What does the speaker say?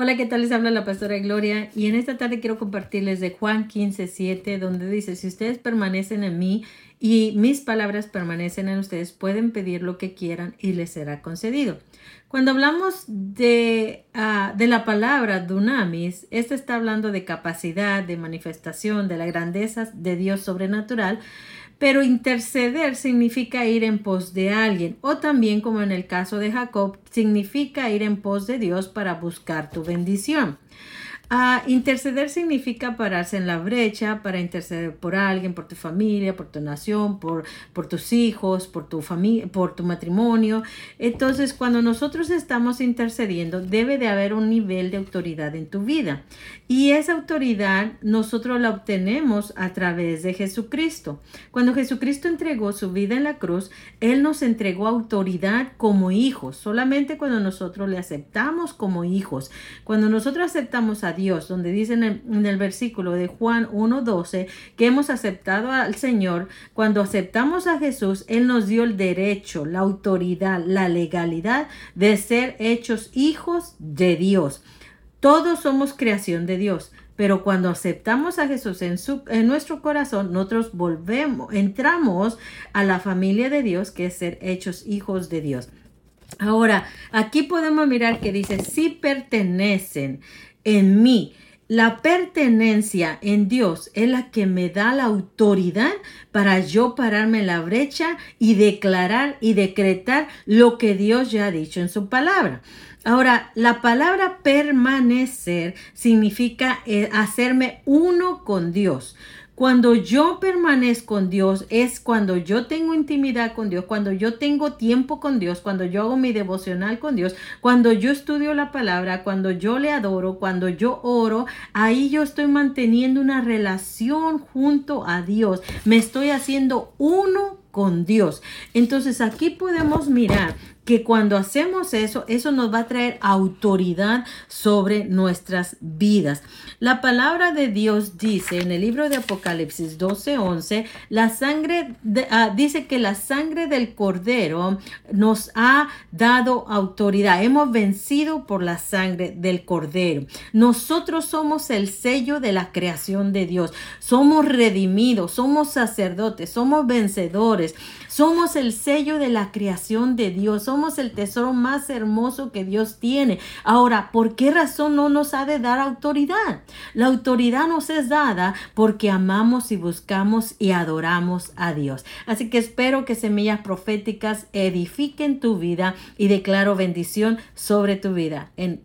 Hola, ¿qué tal? Les habla la pastora Gloria y en esta tarde quiero compartirles de Juan 15, 7, donde dice, si ustedes permanecen en mí y mis palabras permanecen en ustedes, pueden pedir lo que quieran y les será concedido. Cuando hablamos de, ah, de la palabra dunamis, esta está hablando de capacidad, de manifestación, de la grandeza de Dios sobrenatural, pero interceder significa ir en pos de alguien, o también como en el caso de Jacob, significa ir en pos de Dios para buscar tu bendición. Ah, interceder significa pararse en la brecha para interceder por alguien, por tu familia, por tu nación, por, por tus hijos, por tu familia, por tu matrimonio. Entonces, cuando nosotros estamos intercediendo, debe de haber un nivel de autoridad en tu vida. Y esa autoridad nosotros la obtenemos a través de Jesucristo. Cuando Jesucristo entregó su vida en la cruz, Él nos entregó autoridad como hijos. Solamente cuando nosotros le aceptamos como hijos, cuando nosotros aceptamos a Dios, donde dice en el, versículo de Juan 1.12 que hemos aceptado al Señor, cuando aceptamos a Jesús, Él nos dio el derecho, la autoridad, la legalidad de ser hechos hijos de Dios. Todos somos creación de Dios, pero cuando aceptamos a Jesús en, su, en nuestro corazón, nosotros volvemos, entramos a la familia de Dios, que es ser hechos hijos de Dios. Ahora, aquí podemos mirar que dice, si pertenecen en mí. La pertenencia en Dios es la que me da la autoridad para yo pararme en la brecha y declarar y decretar lo que Dios ya ha dicho en su palabra. Ahora, la palabra permanecer significa eh, hacerme uno con Dios. Cuando yo permanezco en Dios es cuando yo tengo intimidad con Dios, cuando yo tengo tiempo con Dios, cuando yo hago mi devocional con Dios, cuando yo estudio la palabra, cuando yo le adoro, cuando yo oro, ahí yo estoy manteniendo una relación junto a Dios. Me estoy haciendo uno con Dios. Entonces aquí podemos mirar que cuando hacemos eso, eso nos va a traer autoridad sobre nuestras vidas. La palabra de Dios dice en el libro de Apocalipsis 12:11, la sangre ah, dice que la sangre del cordero nos ha dado autoridad. Hemos vencido por la sangre del cordero. Nosotros somos el sello de la creación de Dios. Somos redimidos, somos sacerdotes, somos vencedores. Somos el sello de la creación de Dios. Somos el tesoro más hermoso que Dios tiene. Ahora, ¿por qué razón no nos ha de dar autoridad? La autoridad nos es dada porque amamos y buscamos y adoramos a Dios. Así que espero que semillas proféticas edifiquen tu vida y declaro bendición sobre tu vida. En